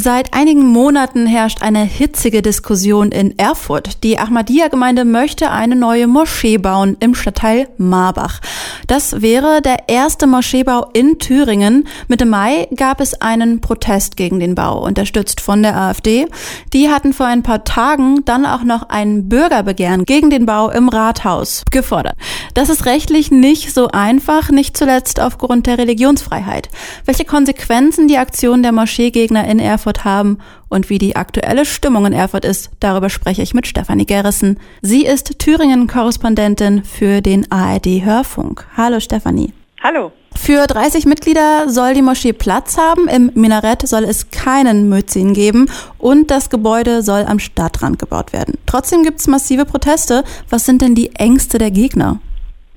Seit einigen Monaten herrscht eine hitzige Diskussion in Erfurt. Die Ahmadiyya-Gemeinde möchte eine neue Moschee bauen im Stadtteil Marbach. Das wäre der erste Moscheebau in Thüringen. Mitte Mai gab es einen Protest gegen den Bau, unterstützt von der AfD. Die hatten vor ein paar Tagen dann auch noch ein Bürgerbegehren gegen den Bau im Rathaus gefordert. Das ist rechtlich nicht so einfach, nicht zuletzt aufgrund der Religionsfreiheit. Welche Konsequenzen die Aktion der Moscheegegner in Erfurt Erfurt haben und wie die aktuelle Stimmung in Erfurt ist, darüber spreche ich mit Stefanie Gerrissen. Sie ist Thüringen-Korrespondentin für den ARD Hörfunk. Hallo Stefanie. Hallo. Für 30 Mitglieder soll die Moschee Platz haben. Im Minarett soll es keinen Mützin geben und das Gebäude soll am Stadtrand gebaut werden. Trotzdem gibt es massive Proteste. Was sind denn die Ängste der Gegner?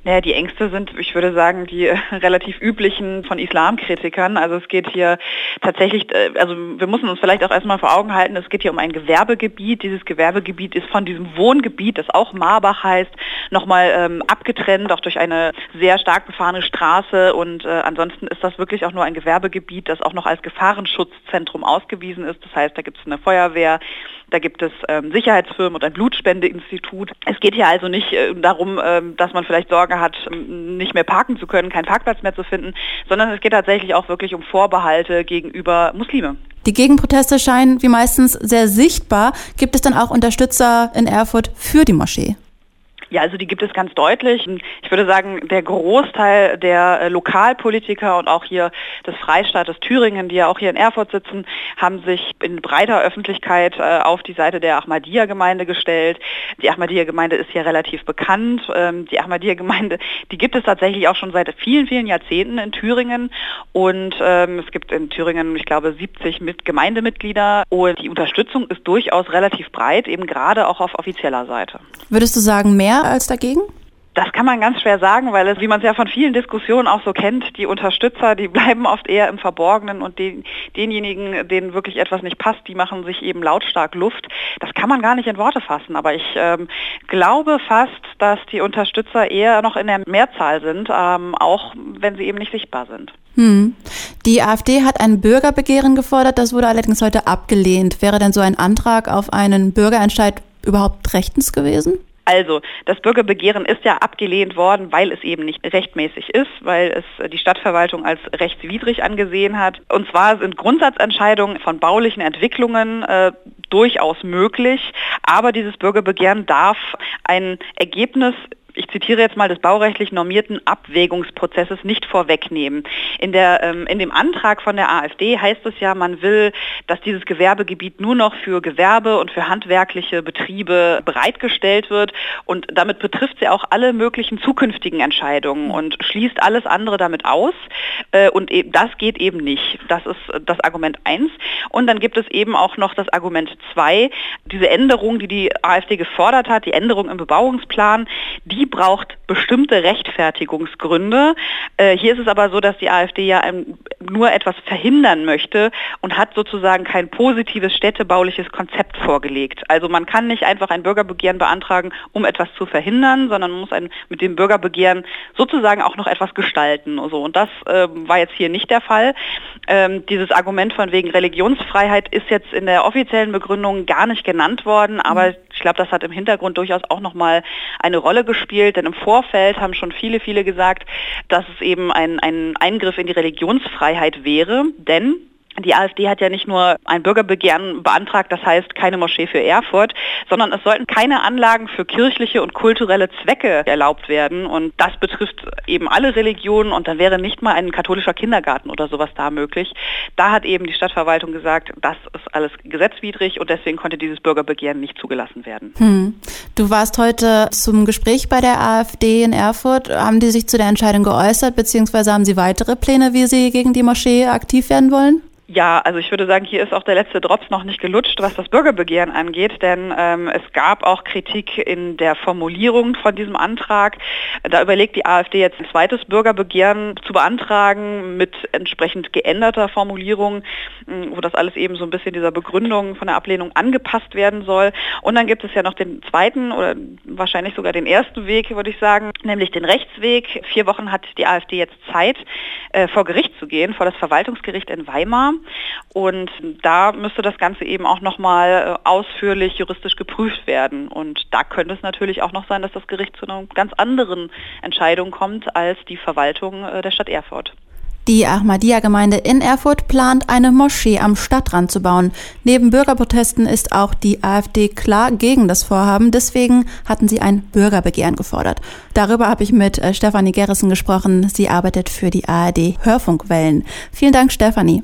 Naja, die Ängste sind, ich würde sagen, die relativ üblichen von Islamkritikern. Also es geht hier tatsächlich, äh, also wir müssen uns vielleicht auch erstmal vor Augen halten, es geht hier um ein Gewerbegebiet. Dieses Gewerbegebiet ist von diesem Wohngebiet, das auch Marbach heißt, nochmal ähm, abgetrennt, auch durch eine sehr stark befahrene Straße. Und äh, ansonsten ist das wirklich auch nur ein Gewerbegebiet, das auch noch als Gefahrenschutzzentrum ausgewiesen ist. Das heißt, da gibt es eine Feuerwehr, da gibt es ähm, Sicherheitsfirmen und ein Blutspendeinstitut. Es geht hier also nicht äh, darum, äh, dass man vielleicht Sorge hat, ähm, nicht mehr parken zu können, keinen Parkplatz mehr zu finden, sondern es geht tatsächlich auch wirklich um Vorbehalte gegenüber Muslime. Die Gegenproteste scheinen wie meistens sehr sichtbar. Gibt es dann auch Unterstützer in Erfurt für die Moschee? Ja, also die gibt es ganz deutlich. Ich würde sagen, der Großteil der äh, Lokalpolitiker und auch hier des Freistaates Thüringen, die ja auch hier in Erfurt sitzen, haben sich in breiter Öffentlichkeit äh, auf die Seite der Ahmadiyya-Gemeinde gestellt. Die Ahmadiyya-Gemeinde ist hier relativ bekannt. Ähm, die Ahmadiyya-Gemeinde, die gibt es tatsächlich auch schon seit vielen, vielen Jahrzehnten in Thüringen. Und ähm, es gibt in Thüringen, ich glaube, 70 mit Gemeindemitglieder. Und die Unterstützung ist durchaus relativ breit, eben gerade auch auf offizieller Seite. Würdest du sagen, mehr als dagegen? Das kann man ganz schwer sagen, weil es, wie man es ja von vielen Diskussionen auch so kennt, die Unterstützer, die bleiben oft eher im Verborgenen und den, denjenigen, denen wirklich etwas nicht passt, die machen sich eben lautstark Luft. Das kann man gar nicht in Worte fassen, aber ich ähm, glaube fast, dass die Unterstützer eher noch in der Mehrzahl sind, ähm, auch wenn sie eben nicht sichtbar sind. Hm. Die AfD hat ein Bürgerbegehren gefordert, das wurde allerdings heute abgelehnt. Wäre denn so ein Antrag auf einen Bürgerentscheid überhaupt rechtens gewesen? Also, das Bürgerbegehren ist ja abgelehnt worden, weil es eben nicht rechtmäßig ist, weil es die Stadtverwaltung als rechtswidrig angesehen hat. Und zwar sind Grundsatzentscheidungen von baulichen Entwicklungen äh, durchaus möglich, aber dieses Bürgerbegehren darf ein Ergebnis ich zitiere jetzt mal des baurechtlich normierten Abwägungsprozesses nicht vorwegnehmen. In, der, ähm, in dem Antrag von der AfD heißt es ja, man will, dass dieses Gewerbegebiet nur noch für Gewerbe und für handwerkliche Betriebe bereitgestellt wird. Und damit betrifft sie auch alle möglichen zukünftigen Entscheidungen und schließt alles andere damit aus. Äh, und e das geht eben nicht. Das ist das Argument 1 und dann gibt es eben auch noch das Argument 2, diese Änderung, die die AfD gefordert hat, die Änderung im Bebauungsplan, die die braucht bestimmte Rechtfertigungsgründe. Äh, hier ist es aber so, dass die AfD ja ein, nur etwas verhindern möchte und hat sozusagen kein positives städtebauliches Konzept vorgelegt. Also man kann nicht einfach ein Bürgerbegehren beantragen, um etwas zu verhindern, sondern man muss ein, mit dem Bürgerbegehren sozusagen auch noch etwas gestalten. Und, so. und das äh, war jetzt hier nicht der Fall. Ähm, dieses Argument von wegen Religionsfreiheit ist jetzt in der offiziellen Begründung gar nicht genannt worden, aber mhm. Ich glaube, das hat im Hintergrund durchaus auch nochmal eine Rolle gespielt denn im Vorfeld haben schon viele, viele gesagt, dass es eben ein, ein Eingriff in die Religionsfreiheit wäre, denn die AfD hat ja nicht nur ein Bürgerbegehren beantragt, das heißt keine Moschee für Erfurt, sondern es sollten keine Anlagen für kirchliche und kulturelle Zwecke erlaubt werden. Und das betrifft eben alle Religionen und dann wäre nicht mal ein katholischer Kindergarten oder sowas da möglich. Da hat eben die Stadtverwaltung gesagt, das ist alles gesetzwidrig und deswegen konnte dieses Bürgerbegehren nicht zugelassen werden. Hm. Du warst heute zum Gespräch bei der AfD in Erfurt. Haben die sich zu der Entscheidung geäußert, beziehungsweise haben sie weitere Pläne, wie sie gegen die Moschee aktiv werden wollen? Ja, also ich würde sagen, hier ist auch der letzte Drops noch nicht gelutscht, was das Bürgerbegehren angeht, denn ähm, es gab auch Kritik in der Formulierung von diesem Antrag. Da überlegt die AfD jetzt ein zweites Bürgerbegehren zu beantragen mit entsprechend geänderter Formulierung, wo das alles eben so ein bisschen dieser Begründung von der Ablehnung angepasst werden soll. Und dann gibt es ja noch den zweiten oder wahrscheinlich sogar den ersten Weg, würde ich sagen, nämlich den Rechtsweg. Vier Wochen hat die AfD jetzt Zeit, äh, vor Gericht zu gehen, vor das Verwaltungsgericht in Weimar. Und da müsste das Ganze eben auch nochmal äh, ausführlich juristisch geprüft werden. Und da könnte es natürlich auch noch sein, dass das Gericht zu einer ganz anderen Entscheidung kommt als die Verwaltung äh, der Stadt Erfurt. Die Ahmadiyya-Gemeinde in Erfurt plant, eine Moschee am Stadtrand zu bauen. Neben Bürgerprotesten ist auch die AfD klar gegen das Vorhaben. Deswegen hatten sie ein Bürgerbegehren gefordert. Darüber habe ich mit äh, Stefanie Gerrissen gesprochen. Sie arbeitet für die ARD Hörfunkwellen. Vielen Dank, Stefanie.